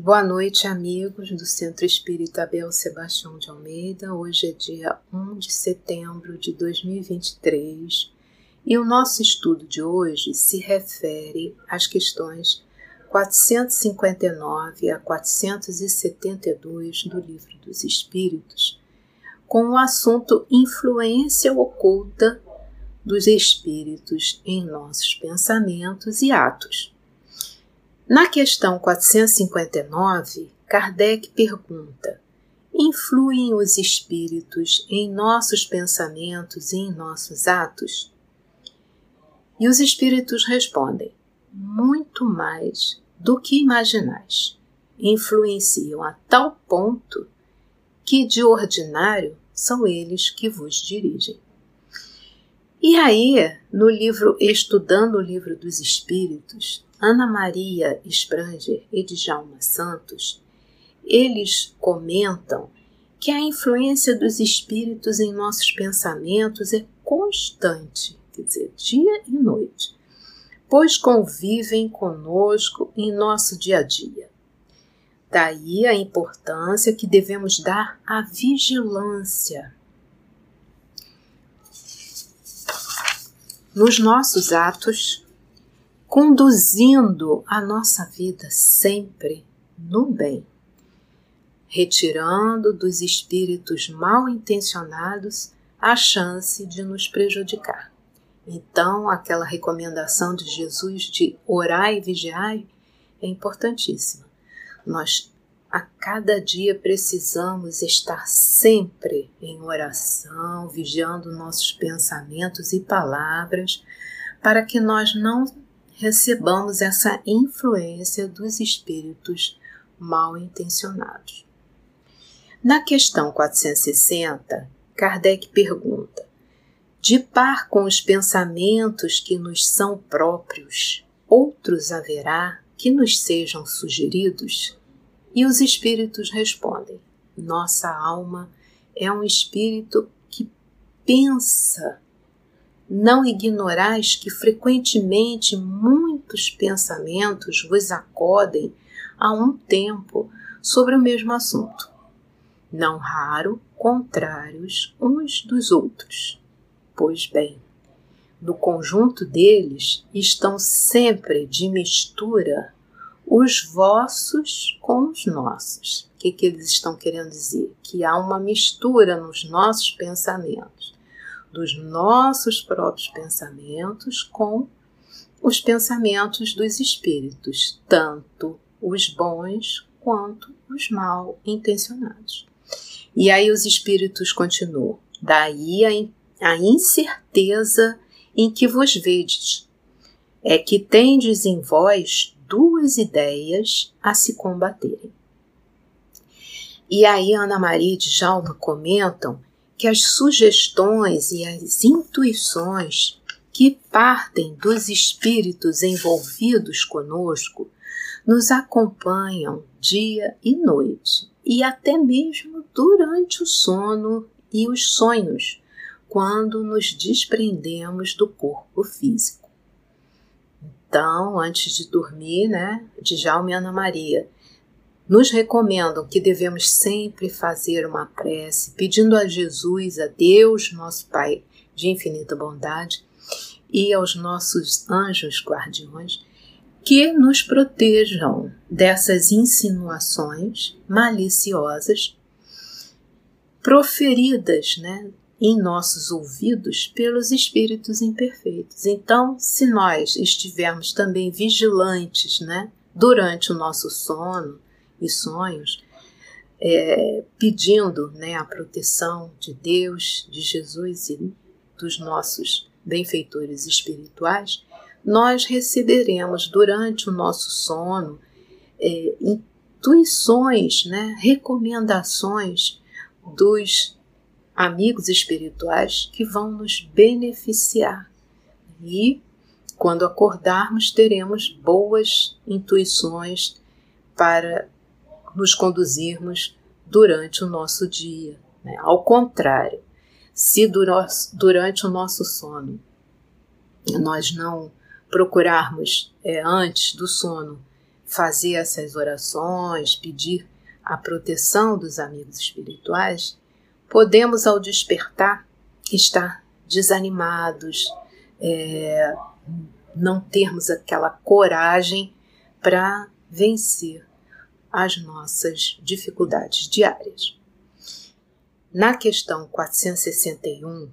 Boa noite, amigos do Centro Espírita Abel Sebastião de Almeida. Hoje é dia 1 de setembro de 2023 e o nosso estudo de hoje se refere às questões 459 a 472 do Livro dos Espíritos, com o assunto Influência Oculta dos Espíritos em nossos pensamentos e atos. Na questão 459, Kardec pergunta: Influem os espíritos em nossos pensamentos e em nossos atos? E os espíritos respondem: Muito mais do que imaginais. Influenciam a tal ponto que, de ordinário, são eles que vos dirigem. E aí, no livro Estudando o Livro dos Espíritos, Ana Maria Spranger e Djalma Santos, eles comentam que a influência dos espíritos em nossos pensamentos é constante, quer dizer, dia e noite, pois convivem conosco em nosso dia a dia. Daí a importância que devemos dar à vigilância. Nos nossos atos, conduzindo a nossa vida sempre no bem, retirando dos espíritos mal intencionados a chance de nos prejudicar. Então, aquela recomendação de Jesus de orar e vigiar é importantíssima. Nós a cada dia precisamos estar sempre em oração, vigiando nossos pensamentos e palavras, para que nós não recebamos essa influência dos espíritos mal intencionados. Na questão 460, Kardec pergunta: de par com os pensamentos que nos são próprios, outros haverá que nos sejam sugeridos? E os espíritos respondem: nossa alma é um espírito que pensa não ignorais que frequentemente muitos pensamentos vos acodem a um tempo sobre o mesmo assunto, não raro contrários uns dos outros. Pois bem, no conjunto deles estão sempre de mistura os vossos com os nossos. O que, que eles estão querendo dizer? Que há uma mistura nos nossos pensamentos dos nossos próprios pensamentos com os pensamentos dos espíritos, tanto os bons quanto os mal intencionados. E aí os espíritos continuam: daí a, a incerteza em que vos vedes, é que tendes em vós duas ideias a se combaterem. E aí Ana Maria e Djalma comentam que as sugestões e as intuições que partem dos espíritos envolvidos conosco nos acompanham dia e noite, e até mesmo durante o sono e os sonhos, quando nos desprendemos do corpo físico. Então, antes de dormir, né, Djalma e Ana Maria nos recomendam que devemos sempre fazer uma prece pedindo a Jesus, a Deus, nosso Pai de infinita bondade, e aos nossos anjos guardiões que nos protejam dessas insinuações maliciosas proferidas, né, em nossos ouvidos pelos espíritos imperfeitos. Então, se nós estivermos também vigilantes, né, durante o nosso sono, e sonhos, é, pedindo né, a proteção de Deus, de Jesus e dos nossos benfeitores espirituais, nós receberemos durante o nosso sono é, intuições, né, recomendações dos amigos espirituais que vão nos beneficiar. E quando acordarmos, teremos boas intuições para nos conduzirmos durante o nosso dia. Né? Ao contrário, se durante o nosso sono nós não procurarmos é, antes do sono fazer essas orações, pedir a proteção dos amigos espirituais, podemos, ao despertar, estar desanimados, é, não termos aquela coragem para vencer as nossas dificuldades diárias. Na questão 461,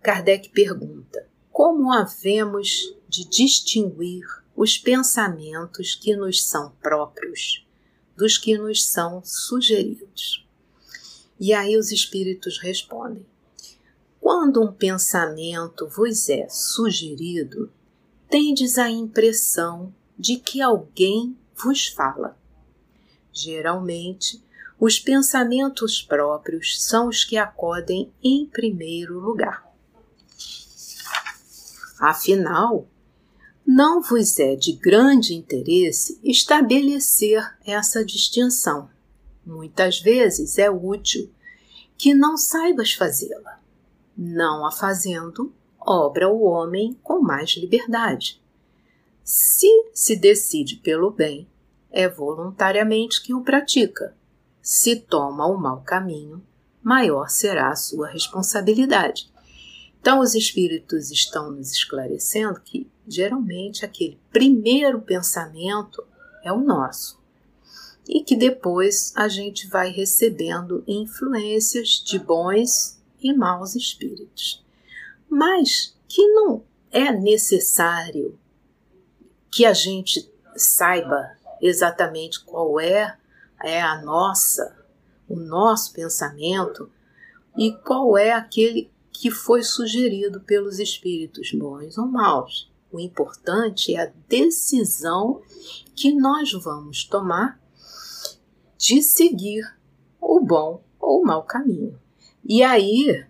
Kardec pergunta: como havemos de distinguir os pensamentos que nos são próprios dos que nos são sugeridos? E aí os espíritos respondem: quando um pensamento vos é sugerido, tendes a impressão de que alguém vos fala. Geralmente, os pensamentos próprios são os que acodem em primeiro lugar. Afinal, não vos é de grande interesse estabelecer essa distinção. Muitas vezes é útil que não saibas fazê-la. Não a fazendo, obra o homem com mais liberdade. Se se decide pelo bem, é voluntariamente que o pratica. Se toma o mau caminho, maior será a sua responsabilidade. Então, os espíritos estão nos esclarecendo que, geralmente, aquele primeiro pensamento é o nosso e que depois a gente vai recebendo influências de bons e maus espíritos mas que não é necessário que a gente saiba exatamente qual é, é a nossa, o nosso pensamento e qual é aquele que foi sugerido pelos espíritos bons ou maus. O importante é a decisão que nós vamos tomar de seguir o bom ou o mau caminho. E aí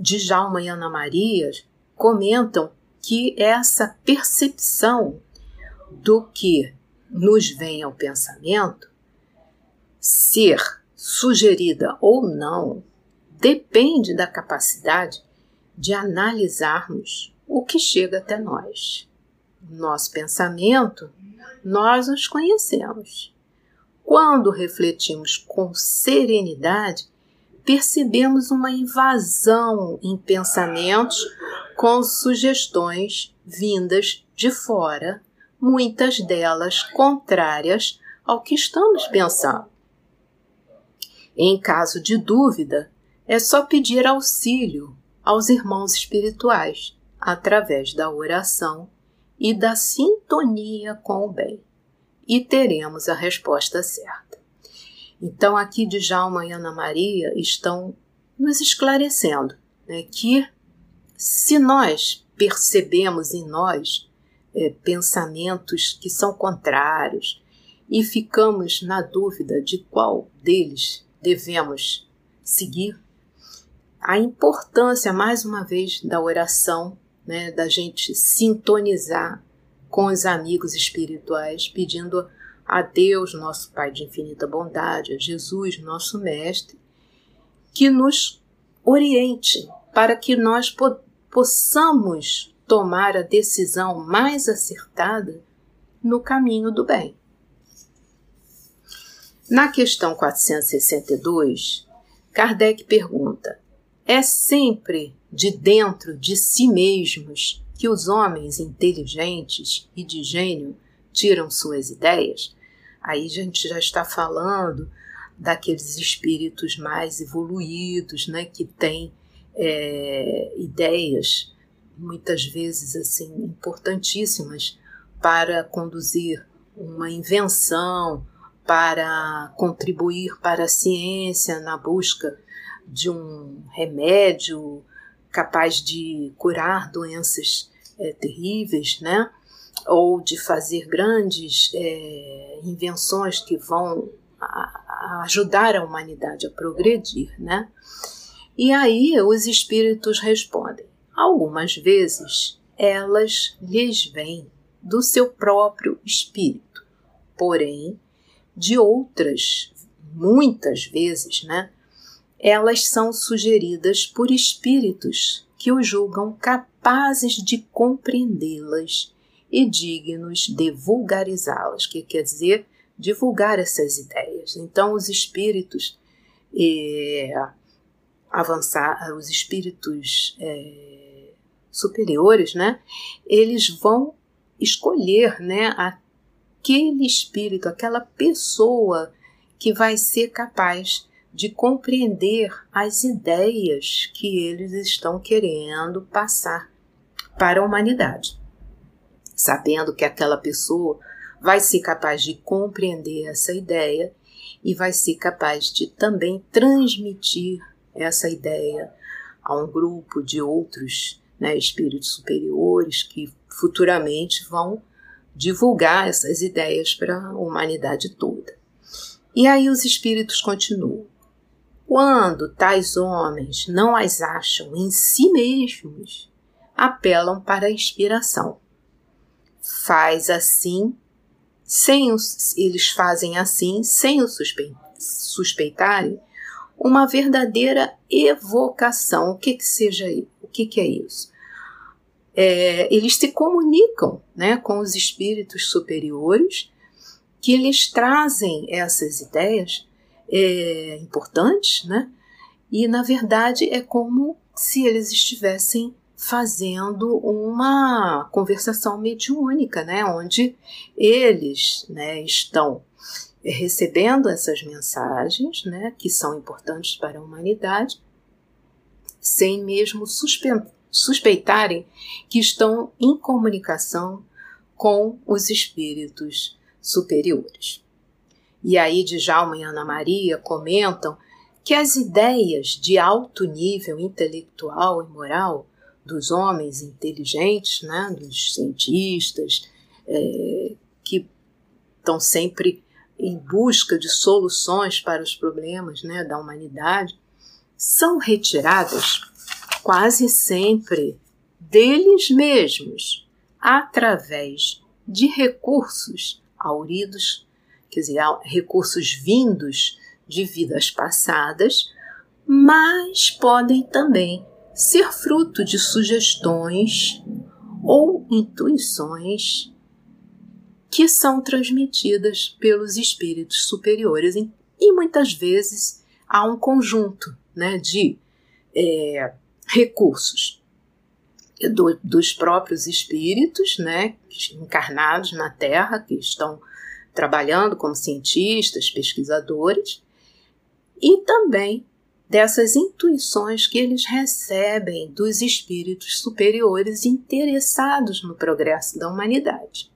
Djalma e Ana Maria comentam que essa percepção do que nos vem ao pensamento, ser sugerida ou não, depende da capacidade de analisarmos o que chega até nós. Nosso pensamento, nós os conhecemos. Quando refletimos com serenidade, percebemos uma invasão em pensamentos com sugestões vindas de fora, muitas delas contrárias ao que estamos pensando. Em caso de dúvida, é só pedir auxílio aos irmãos espirituais através da oração e da sintonia com o bem, e teremos a resposta certa. Então, aqui Djalma e Ana Maria estão nos esclarecendo né, que se nós percebemos em nós é, pensamentos que são contrários e ficamos na dúvida de qual deles devemos seguir, a importância, mais uma vez, da oração, né, da gente sintonizar com os amigos espirituais, pedindo a Deus, nosso Pai de infinita bondade, a Jesus, nosso Mestre, que nos oriente para que nós po possamos tomar a decisão mais acertada no caminho do bem. Na questão 462, Kardec pergunta: é sempre de dentro de si mesmos que os homens inteligentes e de gênio tiram suas ideias? Aí a gente já está falando daqueles espíritos mais evoluídos, né, que têm é, ideias muitas vezes assim importantíssimas para conduzir uma invenção, para contribuir para a ciência na busca de um remédio capaz de curar doenças é, terríveis, né? ou de fazer grandes é, invenções que vão a, a ajudar a humanidade a progredir, né? E aí os espíritos respondem. Algumas vezes elas lhes vêm do seu próprio espírito, porém, de outras, muitas vezes, né? Elas são sugeridas por espíritos que o julgam capazes de compreendê-las e dignos de vulgarizá-las, que quer dizer divulgar essas ideias. Então, os espíritos é, avançar, os espíritos é, superiores, né? Eles vão escolher, né? Aquele espírito, aquela pessoa que vai ser capaz de compreender as ideias que eles estão querendo passar para a humanidade. Sabendo que aquela pessoa vai ser capaz de compreender essa ideia e vai ser capaz de também transmitir essa ideia a um grupo de outros né, espíritos superiores que futuramente vão divulgar essas ideias para a humanidade toda. E aí os espíritos continuam. Quando tais homens não as acham em si mesmos, apelam para a inspiração. Faz assim, sem os, eles fazem assim, sem o suspe, suspeitarem, uma verdadeira evocação. O que que seja o que, que é isso? É, eles se comunicam né, com os espíritos superiores que eles trazem essas ideias é, importantes, né? E na verdade é como se eles estivessem fazendo uma conversação mediúnica, né? Onde eles né, estão recebendo essas mensagens, né, que são importantes para a humanidade, sem mesmo suspe suspeitarem que estão em comunicação com os espíritos superiores. E aí Djalma e Ana Maria comentam que as ideias de alto nível intelectual e moral dos homens inteligentes, né, dos cientistas, é, que estão sempre em busca de soluções para os problemas né, da humanidade, são retiradas quase sempre deles mesmos, através de recursos auridos, quer dizer, recursos vindos de vidas passadas, mas podem também ser fruto de sugestões ou intuições que são transmitidas pelos espíritos superiores. E muitas vezes há um conjunto né, de é, recursos do, dos próprios espíritos, né, encarnados na Terra, que estão trabalhando como cientistas, pesquisadores, e também dessas intuições que eles recebem dos espíritos superiores interessados no progresso da humanidade.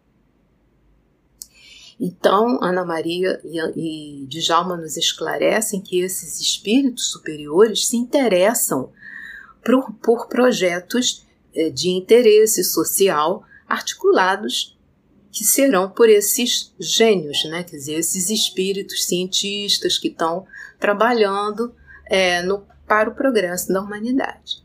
Então, Ana Maria e, Djalma nos esclarecem que esses espíritos superiores se interessam por, por projetos eh, de interesse social articulados que serão por esses gênios, né? quer dizer, esses espíritos cientistas que estão trabalhando é, no, para o progresso da humanidade.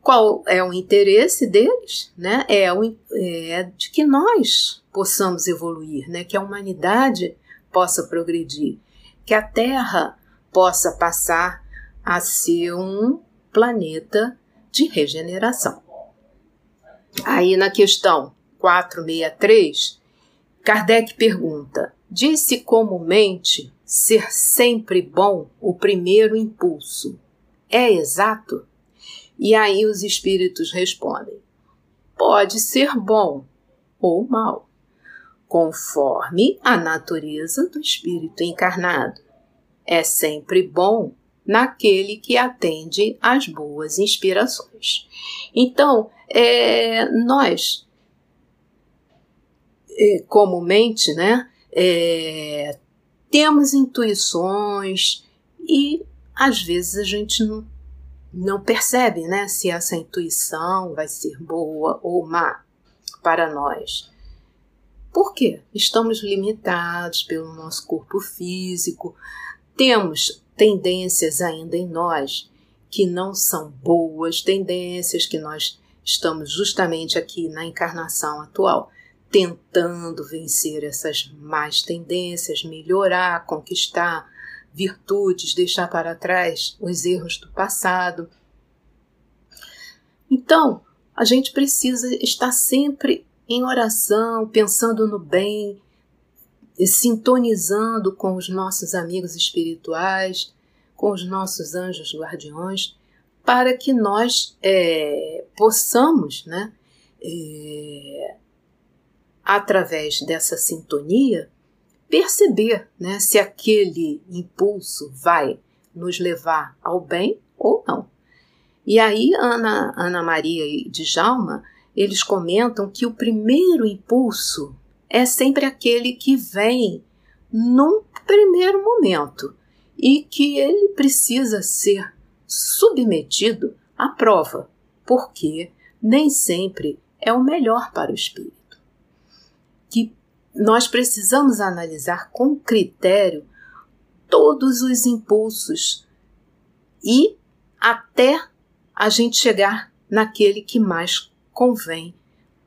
Qual é o interesse deles? Né? É, o, é de que nós possamos evoluir, né? que a humanidade possa progredir, que a Terra possa passar a ser um planeta de regeneração. Aí na questão 463, Kardec pergunta: Disse comumente ser sempre bom o primeiro impulso. É exato? E aí os espíritos respondem: pode ser bom ou mal, conforme a natureza do espírito encarnado. É sempre bom naquele que atende às boas inspirações. Então, é, nós, comumente, né, é, temos intuições e às vezes a gente não não percebe né, se essa intuição vai ser boa ou má para nós. Por quê? Estamos limitados pelo nosso corpo físico, temos tendências ainda em nós que não são boas, tendências que nós estamos justamente aqui na encarnação atual tentando vencer essas más tendências, melhorar, conquistar, virtudes, deixar para trás os erros do passado. Então, a gente precisa estar sempre em oração, pensando no bem, sintonizando com os nossos amigos espirituais, com os nossos anjos guardiões, para que nós é, possamos, né, é, através dessa sintonia, perceber né, se aquele impulso vai nos levar ao bem ou não. E aí, Ana, Ana Maria e Djalma, eles comentam que o primeiro impulso é sempre aquele que vem num primeiro momento e que ele precisa ser submetido à prova, porque nem sempre é o melhor para o espírito. Que nós precisamos analisar com critério todos os impulsos e até a gente chegar naquele que mais convém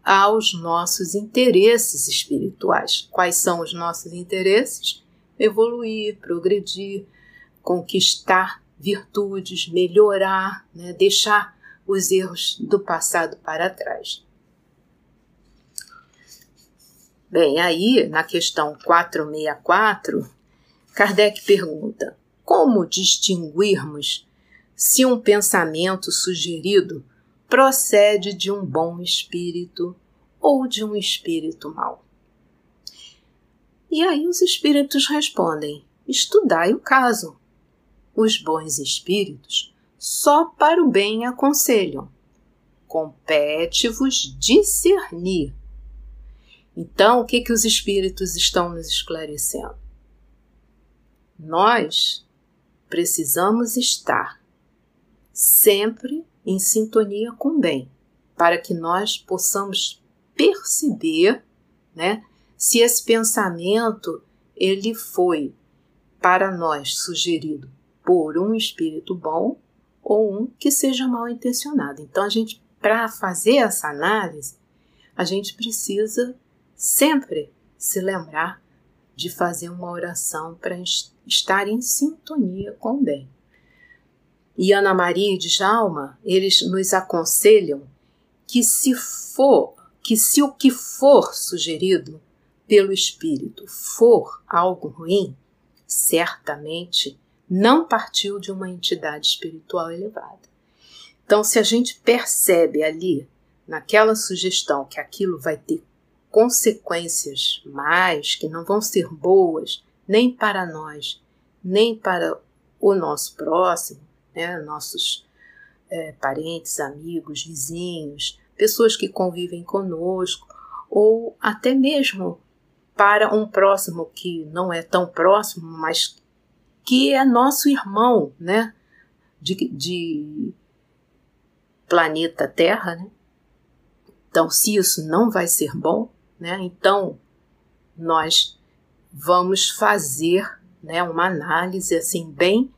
aos nossos interesses espirituais. Quais são os nossos interesses? Evoluir, progredir, conquistar virtudes, melhorar, né? deixar os erros do passado para trás. Bem, aí na questão 464, Kardec pergunta: como distinguirmos se um pensamento sugerido procede de um bom espírito ou de um espírito mau? E aí os espíritos respondem: estudai o caso. Os bons espíritos só para o bem aconselham. Compete-vos discernir. Então, o que, que os espíritos estão nos esclarecendo? Nós precisamos estar sempre em sintonia com o bem, para que nós possamos perceber, né, se esse pensamento ele foi para nós sugerido por um espírito bom ou um que seja mal intencionado. Então a gente para fazer essa análise, a gente precisa sempre se lembrar de fazer uma oração para estar em sintonia com o bem. E Ana Maria e Djalma, eles nos aconselham que se for, que se o que for sugerido pelo espírito for algo ruim, certamente não partiu de uma entidade espiritual elevada. Então, se a gente percebe ali, naquela sugestão, que aquilo vai ter consequências mais, que não vão ser boas, nem para nós, nem para o nosso próximo, né, nossos é, parentes, amigos, vizinhos, pessoas que convivem conosco, ou até mesmo para um próximo que não é tão próximo, mas que é nosso irmão, né, de, de planeta Terra, né? Então, se isso não vai ser bom, né, então nós vamos fazer né, uma análise assim bem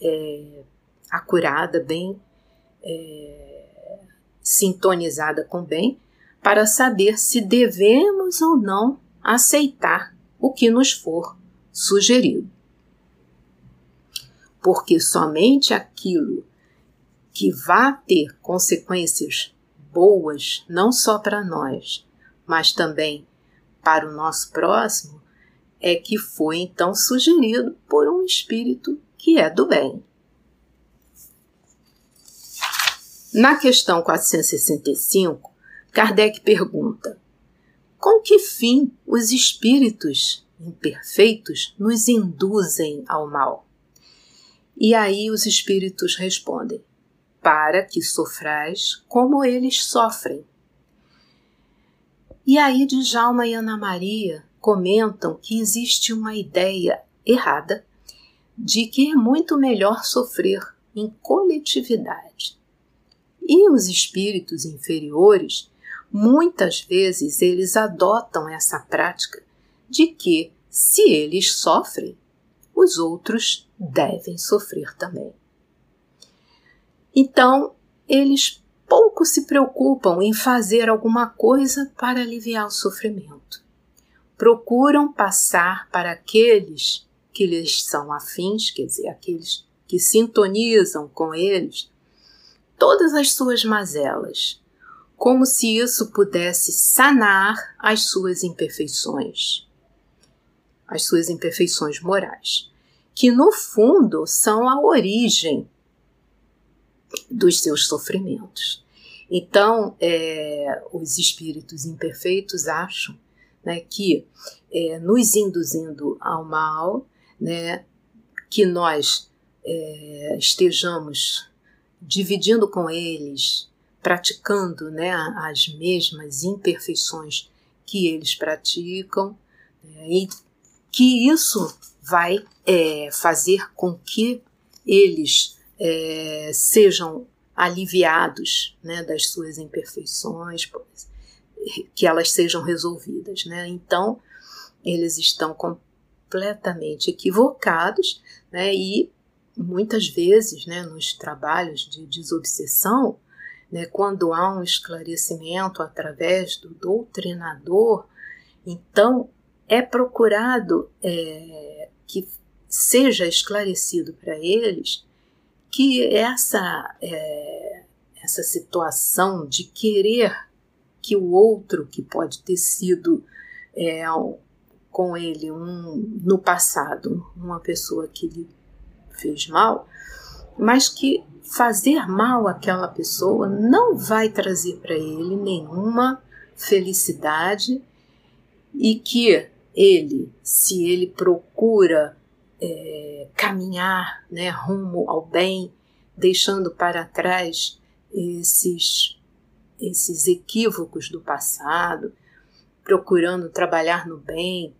é, acurada, bem é, sintonizada com bem, para saber se devemos ou não aceitar o que nos for sugerido. Porque somente aquilo que vá ter consequências boas, não só para nós, mas também para o nosso próximo, é que foi então sugerido por um espírito que é do bem. Na questão 465, Kardec pergunta: com que fim os espíritos imperfeitos nos induzem ao mal? E aí os espíritos respondem: para que sofrais como eles sofrem. E aí Djalma e Ana Maria comentam que existe uma ideia errada de que é muito melhor sofrer em coletividade. E os espíritos inferiores, muitas vezes eles adotam essa prática de que se eles sofrem, os outros devem sofrer também. Então, eles pouco se preocupam em fazer alguma coisa para aliviar o sofrimento. Procuram passar para aqueles que lhes são afins, quer dizer, aqueles que sintonizam com eles, todas as suas mazelas, como se isso pudesse sanar as suas imperfeições, as suas imperfeições morais, que no fundo são a origem dos seus sofrimentos. Então, é, os espíritos imperfeitos acham né, que, é, nos induzindo ao mal, né, que nós é, estejamos dividindo com eles praticando né, as mesmas imperfeições que eles praticam, né, e que isso vai é, fazer com que eles é, sejam aliviados né, das suas imperfeições, que elas sejam resolvidas. Né? Então, eles estão completamente equivocados né, e muitas vezes né, nos trabalhos de desobsessão, né, quando há um esclarecimento através do doutrinador, então é procurado é, que seja esclarecido para eles que essa, é, essa situação de querer que o outro, que pode ter sido é, com ele um, no passado uma pessoa que lhe fez mal, mas que fazer mal àquela pessoa não vai trazer para ele nenhuma felicidade e que ele, se ele procura é, caminhar né, rumo ao bem, deixando para trás esses, esses equívocos do passado, procurando trabalhar no bem,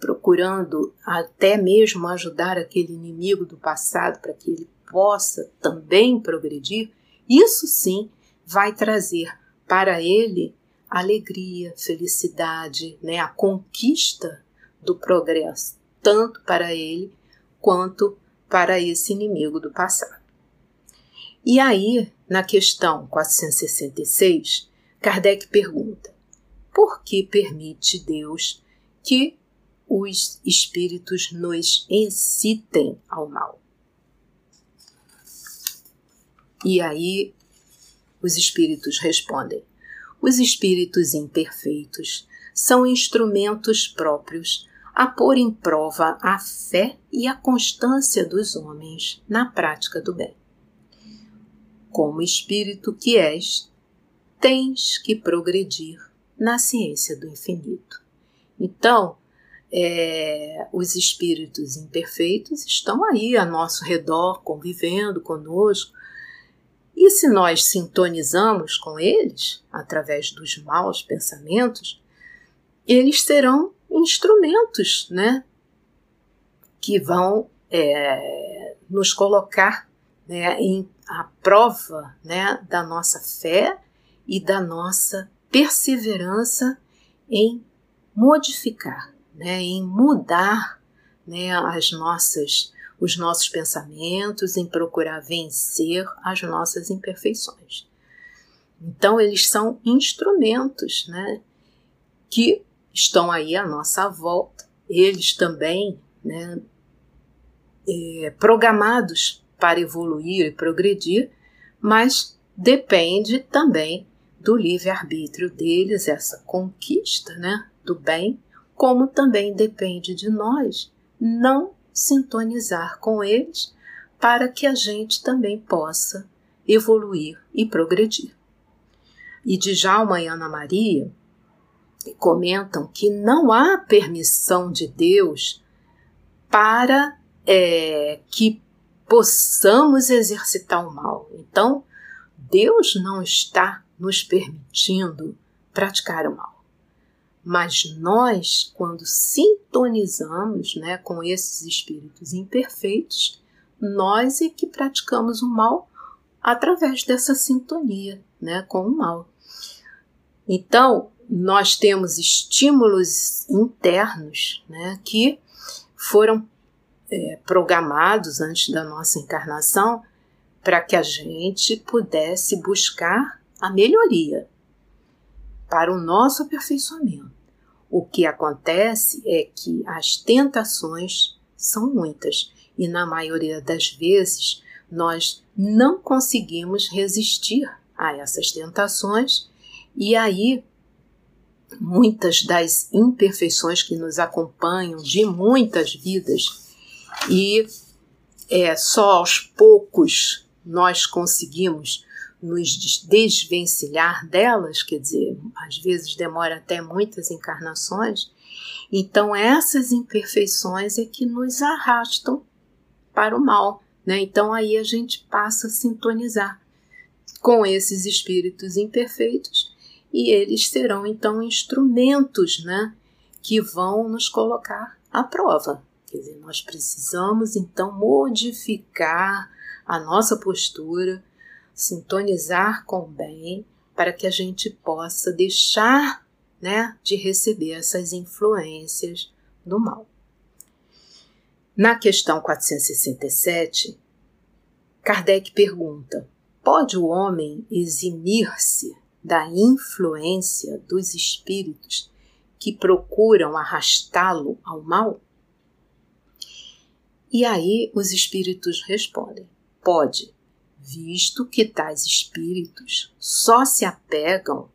procurando até mesmo ajudar aquele inimigo do passado para que ele possa também progredir, isso sim vai trazer para ele alegria, felicidade, né, a conquista do progresso, tanto para ele quanto para esse inimigo do passado. E aí, na questão 466, Kardec pergunta: por que permite Deus que os espíritos nos incitem ao mal? E aí os espíritos respondem: os espíritos imperfeitos são instrumentos próprios a pôr em prova a fé e a constância dos homens na prática do bem. Como espírito que és, tens que progredir na ciência do infinito. Então, é, os espíritos imperfeitos estão aí a nosso redor, convivendo conosco, e se nós sintonizamos com eles, através dos maus pensamentos, eles serão instrumentos, né? Que vão é, nos colocar né, em a prova né, da nossa fé e da nossa perseverança em modificar, né, em mudar né, as nossas os nossos pensamentos, em procurar vencer as nossas imperfeições. Então, eles são instrumentos né, que estão aí à nossa volta, eles também né, é, programados para evoluir e progredir, mas depende também do livre-arbítrio deles, essa conquista né, do bem, como também depende de nós não sintonizar com eles para que a gente também possa evoluir e progredir. E de Jalma e Ana Maria comentam que não há permissão de Deus para é, que possamos exercitar o mal. Então, Deus não está nos permitindo praticar o mal. Mas nós, quando sintonizamos né, com esses espíritos imperfeitos, nós é que praticamos o mal através dessa sintonia né, com o mal. Então, nós temos estímulos internos né, que foram é, programados antes da nossa encarnação para que a gente pudesse buscar a melhoria para o nosso aperfeiçoamento. O que acontece é que as tentações são muitas e, na maioria das vezes, nós não conseguimos resistir a essas tentações, e aí muitas das imperfeições que nos acompanham de muitas vidas e é, só aos poucos nós conseguimos nos desvencilhar delas, quer dizer, às vezes demora até muitas encarnações. Então, essas imperfeições é que nos arrastam para o mal. Né? Então, aí a gente passa a sintonizar com esses espíritos imperfeitos e eles serão então instrumentos né, que vão nos colocar à prova. Quer dizer, nós precisamos então modificar a nossa postura, sintonizar com o bem, para que a gente possa deixar né, de receber essas influências do mal. Na questão 467, Kardec pergunta: pode o homem eximir-se da influência dos espíritos que procuram arrastá-lo ao mal? E aí os espíritos respondem: pode, visto que tais espíritos só se apegam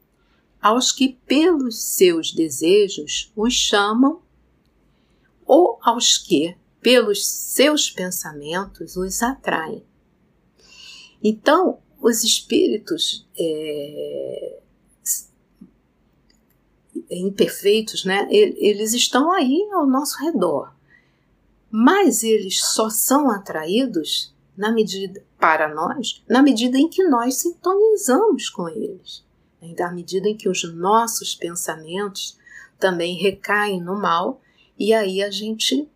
aos que, pelos seus desejos, os chamam, ou aos que, pelos seus pensamentos, os atraem. Então, os espíritos é, imperfeitos, né, eles estão aí ao nosso redor, mas eles só são atraídos na medida para nós, na medida em que nós sintonizamos com eles, né? na medida em que os nossos pensamentos também recaem no mal e aí a gente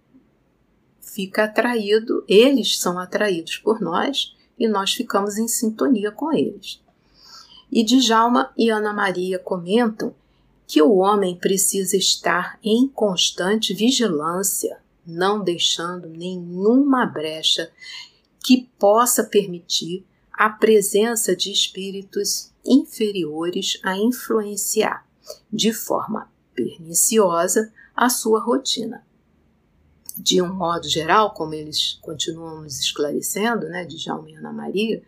fica atraído, eles são atraídos por nós e nós ficamos em sintonia com eles. E Djalma e Ana Maria comentam que o homem precisa estar em constante vigilância, não deixando nenhuma brecha que possa permitir a presença de espíritos inferiores a influenciar de forma perniciosa a sua rotina. De um modo geral, como eles continuam nos esclarecendo, né, de Jaume e Ana Maria,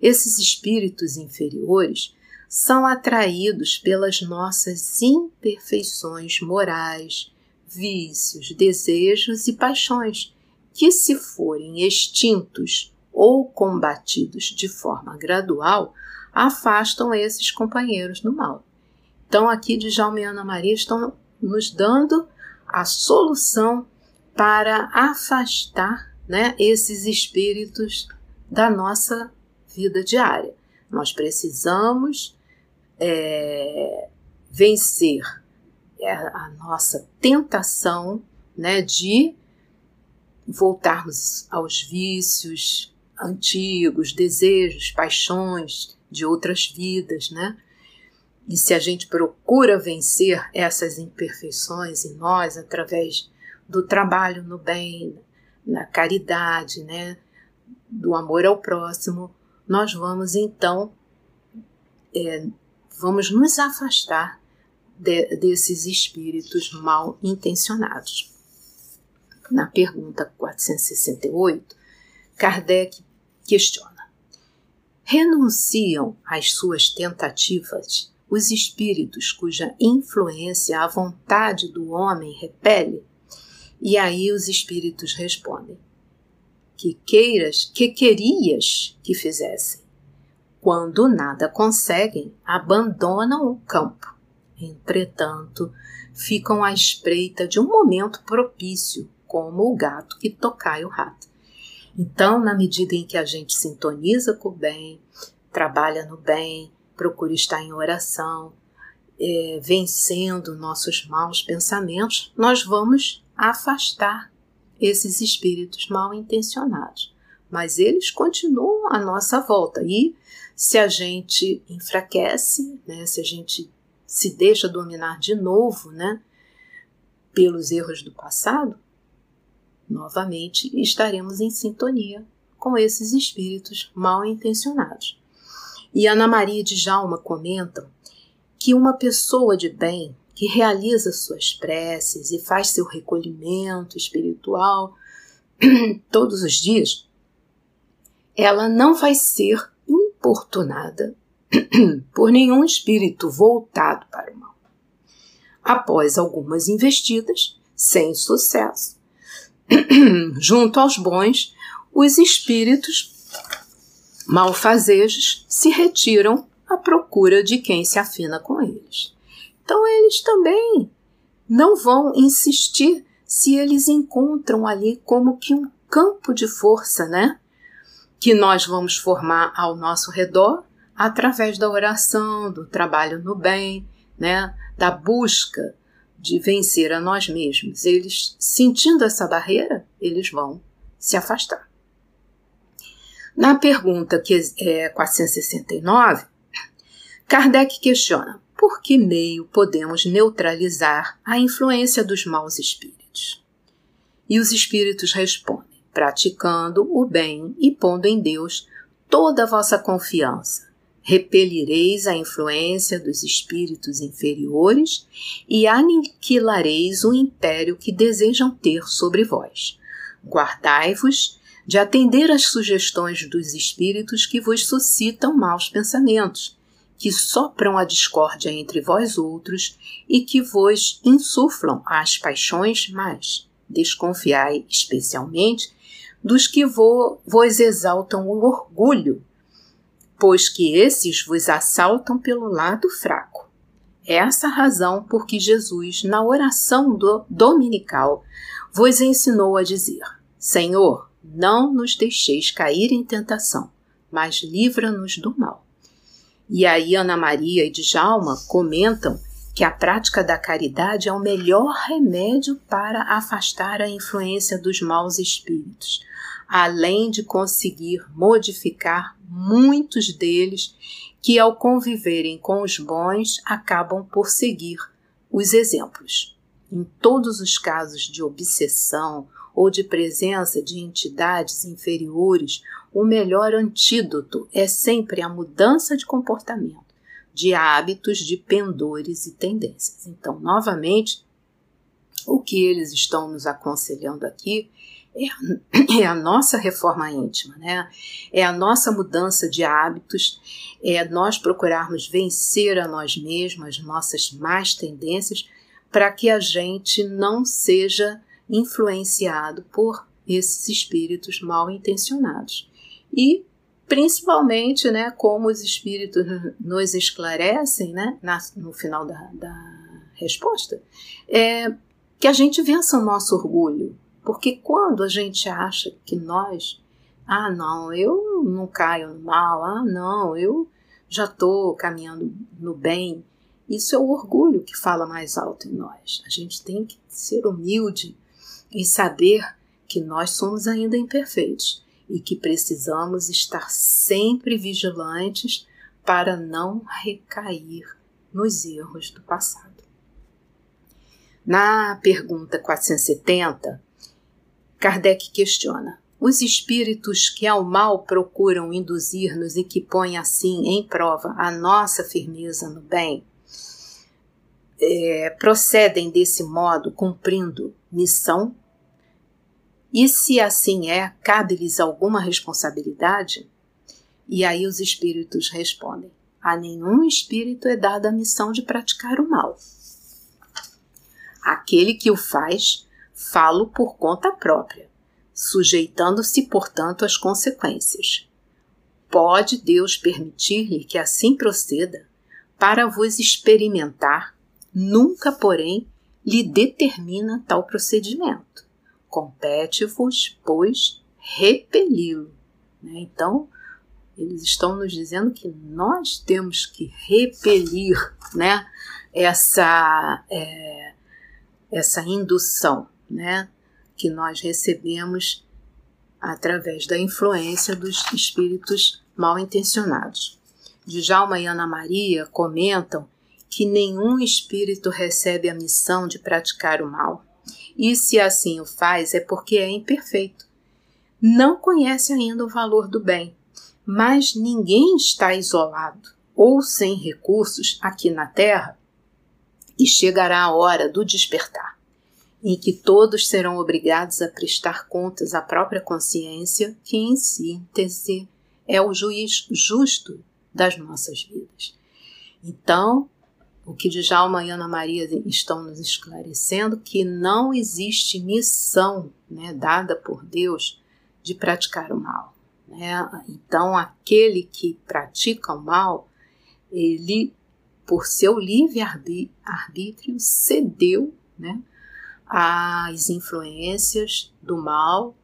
esses espíritos inferiores são atraídos pelas nossas imperfeições morais, vícios, desejos e paixões que, se forem extintos ou combatidos de forma gradual, afastam esses companheiros do mal. Então, aqui de Jaume e Ana Maria estão nos dando a solução para afastar né, esses espíritos da nossa vida diária. Nós precisamos é, vencer a nossa tentação né, de voltarmos aos vícios antigos, desejos, paixões de outras vidas, né? E se a gente procura vencer essas imperfeições em nós através do trabalho no bem, na caridade, né, do amor ao próximo, nós vamos então é, vamos nos afastar de, desses espíritos mal intencionados na pergunta 468, Kardec questiona: renunciam às suas tentativas os espíritos cuja influência a vontade do homem repele? E aí os espíritos respondem: que queiras, que querias que fizessem. Quando nada conseguem, abandonam o campo. Entretanto, ficam à espreita de um momento propício como o gato que tocai o rato. Então, na medida em que a gente sintoniza com o bem, trabalha no bem, procura estar em oração, é, vencendo nossos maus pensamentos, nós vamos afastar esses espíritos mal intencionados. Mas eles continuam à nossa volta. E se a gente enfraquece, né, se a gente se deixa dominar de novo né, pelos erros do passado, novamente estaremos em sintonia com esses espíritos mal intencionados. E Ana Maria de Jalma comenta que uma pessoa de bem que realiza suas preces e faz seu recolhimento espiritual todos os dias, ela não vai ser importunada por nenhum espírito voltado para o mal. Após algumas investidas, sem sucesso, junto aos bons, os espíritos malfazejos se retiram à procura de quem se afina com eles. Então, eles também não vão insistir se eles encontram ali como que um campo de força, né? Que nós vamos formar ao nosso redor através da oração, do trabalho no bem, né? Da busca de vencer a nós mesmos. Eles, sentindo essa barreira, eles vão se afastar. Na pergunta que é 469, Kardec questiona: por que meio podemos neutralizar a influência dos maus espíritos? E os espíritos respondem: praticando o bem e pondo em Deus toda a vossa confiança. Repelireis a influência dos espíritos inferiores e aniquilareis o império que desejam ter sobre vós. Guardai-vos de atender às sugestões dos espíritos que vos suscitam maus pensamentos que sopram a discórdia entre vós outros e que vos insuflam as paixões mais. Desconfiai especialmente dos que vo, vos exaltam o orgulho, pois que esses vos assaltam pelo lado fraco. É essa razão por que Jesus, na oração do, dominical, vos ensinou a dizer: Senhor, não nos deixeis cair em tentação, mas livra-nos do mal. E aí Ana Maria e Djalma comentam que a prática da caridade é o melhor remédio para afastar a influência dos maus espíritos, além de conseguir modificar muitos deles que, ao conviverem com os bons, acabam por seguir os exemplos. Em todos os casos de obsessão ou de presença de entidades inferiores o melhor antídoto é sempre a mudança de comportamento, de hábitos, de pendores e tendências. Então, novamente, o que eles estão nos aconselhando aqui é a, é nossa reforma íntima, né? É a nossa mudança de hábitos, é nós procurarmos vencer a nós mesmos, as nossas más tendências, para que a gente não seja influenciado por esses espíritos mal intencionados e principalmente, né, como os espíritos nos esclarecem, né, na, no final da, da resposta, é que a gente vença o nosso orgulho, porque quando a gente acha que nós, ah, não, eu não caio no mal, ah, não, eu já estou caminhando no bem, isso é o orgulho que fala mais alto em nós. A gente tem que ser humilde e saber que nós somos ainda imperfeitos e que precisamos estar sempre vigilantes para não recair nos erros do passado. Na pergunta 470, Kardec questiona: os espíritos que ao mal procuram induzir-nos e que põem assim em prova a nossa firmeza no bem, é, procedem desse modo cumprindo missão e se assim é, cabe-lhes alguma responsabilidade? E aí os espíritos respondem: a nenhum espírito é dada a missão de praticar o mal. Aquele que o faz, falo por conta própria, sujeitando-se, portanto, às consequências. Pode Deus permitir-lhe que assim proceda, para vos experimentar, nunca, porém, lhe determina tal procedimento compete-vos, pois, repeli-lo. Né? Então, eles estão nos dizendo que nós temos que repelir né, essa, é, essa indução né, que nós recebemos através da influência dos espíritos mal intencionados. Djalma e Ana Maria comentam que nenhum espírito recebe a missão de praticar o mal e se assim o faz é porque é imperfeito. Não conhece ainda o valor do bem, mas ninguém está isolado ou sem recursos aqui na Terra e chegará a hora do despertar, em que todos serão obrigados a prestar contas à própria consciência, que em síntese é o juiz justo das nossas vidas. Então, o que Djalma e Ana Maria estão nos esclarecendo que não existe missão né, dada por Deus de praticar o mal. Né? Então, aquele que pratica o mal, ele, por seu livre arbítrio, cedeu né, às influências do mal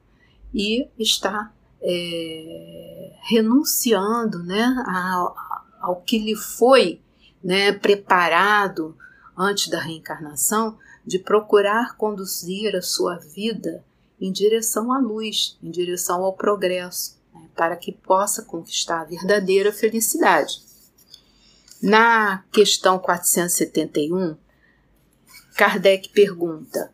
e está é, renunciando né, ao, ao que lhe foi né, preparado antes da reencarnação de procurar conduzir a sua vida em direção à luz, em direção ao progresso, né, para que possa conquistar a verdadeira felicidade. Na questão 471, Kardec pergunta: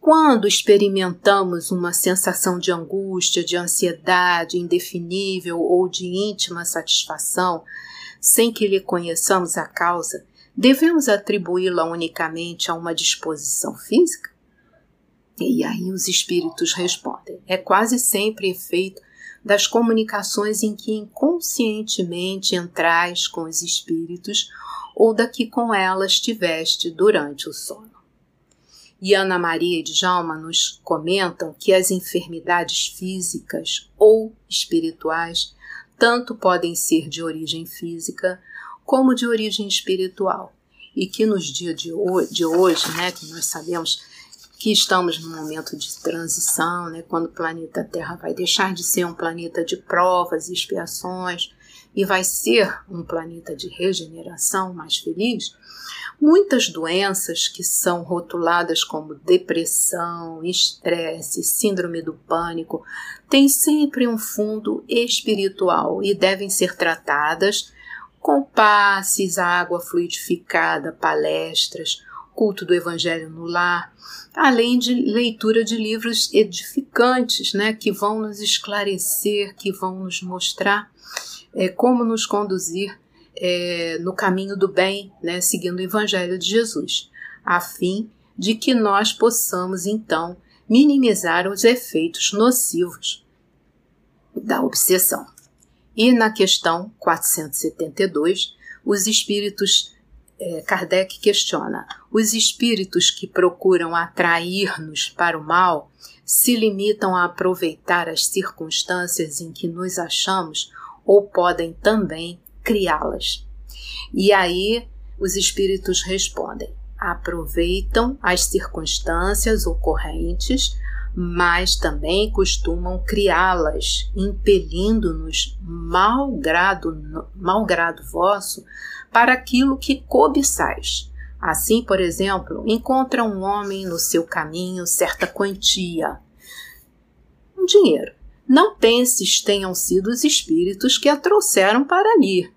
quando experimentamos uma sensação de angústia, de ansiedade indefinível ou de íntima satisfação, sem que lhe conheçamos a causa, devemos atribuí-la unicamente a uma disposição física? E aí os espíritos respondem: é quase sempre efeito das comunicações em que inconscientemente entrais com os espíritos ou da que com elas tiveste durante o sono. E Ana Maria e Djalma nos comentam que as enfermidades físicas ou espirituais tanto podem ser de origem física como de origem espiritual, e que nos dias de hoje, né, que nós sabemos que estamos num momento de transição, né, quando o planeta Terra vai deixar de ser um planeta de provas e expiações e vai ser um planeta de regeneração mais feliz, muitas doenças que são rotuladas como depressão, estresse, síndrome do pânico, têm sempre um fundo espiritual e devem ser tratadas com passes, água fluidificada, palestras, culto do evangelho no lar, além de leitura de livros edificantes, né, que vão nos esclarecer, que vão nos mostrar é, como nos conduzir é, no caminho do bem, né, seguindo o Evangelho de Jesus, a fim de que nós possamos então minimizar os efeitos nocivos da obsessão. E na questão 472, os espíritos, é, Kardec questiona: os espíritos que procuram atrair-nos para o mal se limitam a aproveitar as circunstâncias em que nos achamos ou podem também criá-las. E aí os espíritos respondem: aproveitam as circunstâncias ocorrentes, mas também costumam criá-las, impelindo-nos, mal grado, mal grado vosso, para aquilo que cobiçais. Assim, por exemplo, encontra um homem no seu caminho certa quantia, um dinheiro. Não penses tenham sido os espíritos que a trouxeram para ali,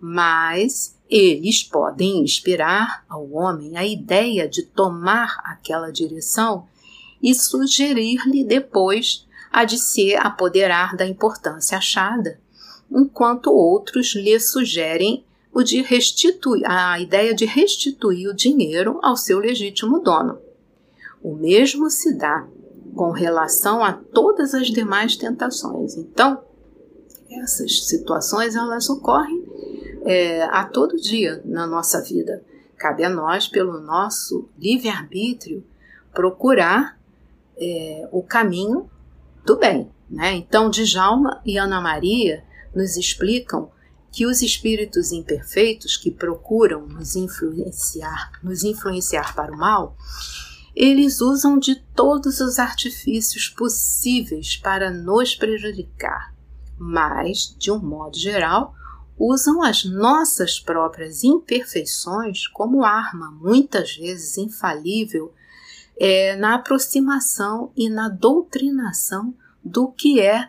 mas eles podem inspirar ao homem a ideia de tomar aquela direção e sugerir-lhe depois a de se apoderar da importância achada, enquanto outros lhe sugerem o de restituir a ideia de restituir o dinheiro ao seu legítimo dono. O mesmo se dá com relação a todas as demais tentações. Então, essas situações elas ocorrem é, a todo dia na nossa vida. Cabe a nós, pelo nosso livre-arbítrio, procurar é, o caminho do bem. Né? Então, Djalma e Ana Maria nos explicam que os espíritos imperfeitos que procuram nos influenciar, nos influenciar para o mal, eles usam de todos os artifícios possíveis para nos prejudicar, mas, de um modo geral, usam as nossas próprias imperfeições como arma, muitas vezes infalível, é, na aproximação e na doutrinação do que é,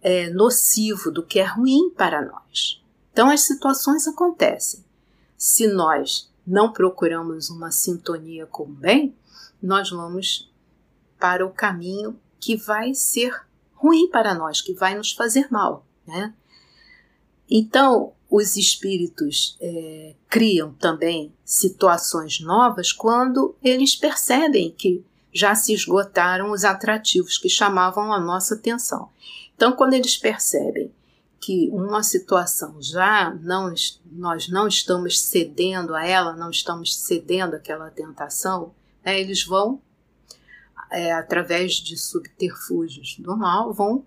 é nocivo, do que é ruim para nós. Então, as situações acontecem. Se nós não procuramos uma sintonia com o bem, nós vamos para o caminho que vai ser ruim para nós, que vai nos fazer mal, né? Então, os espíritos é, criam também situações novas quando eles percebem que já se esgotaram os atrativos que chamavam a nossa atenção. Então, quando eles percebem que uma situação já não nós não estamos cedendo a ela, não estamos cedendo àquela tentação, né, eles vão é, através de subterfúgios do mal vão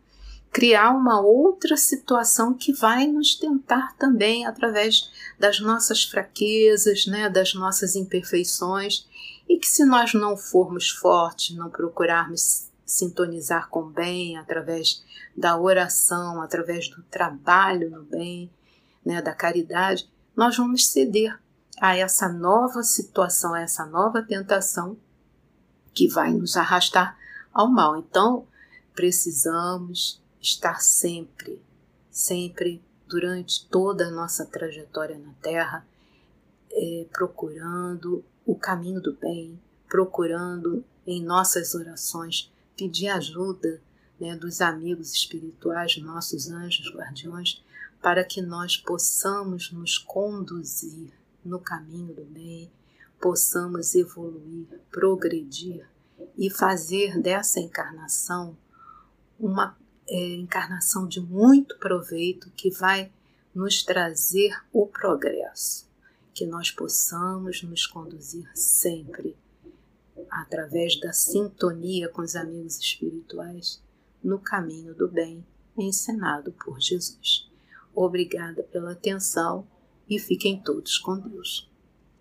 criar uma outra situação que vai nos tentar também através das nossas fraquezas, né, das nossas imperfeições, e que se nós não formos fortes, não procurarmos sintonizar com o bem através da oração, através do trabalho no bem, né, da caridade, nós vamos ceder a essa nova situação, a essa nova tentação que vai nos arrastar ao mal. Então, precisamos estar sempre, sempre, durante toda a nossa trajetória na Terra, é, procurando o caminho do bem, procurando em nossas orações pedir ajuda né, dos amigos espirituais, nossos anjos guardiões, para que nós possamos nos conduzir no caminho do bem, possamos evoluir, progredir e fazer dessa encarnação uma é, encarnação de muito proveito que vai nos trazer o progresso, que nós possamos nos conduzir sempre através da sintonia com os amigos espirituais no caminho do bem ensinado por Jesus. Obrigada pela atenção e fiquem todos com Deus.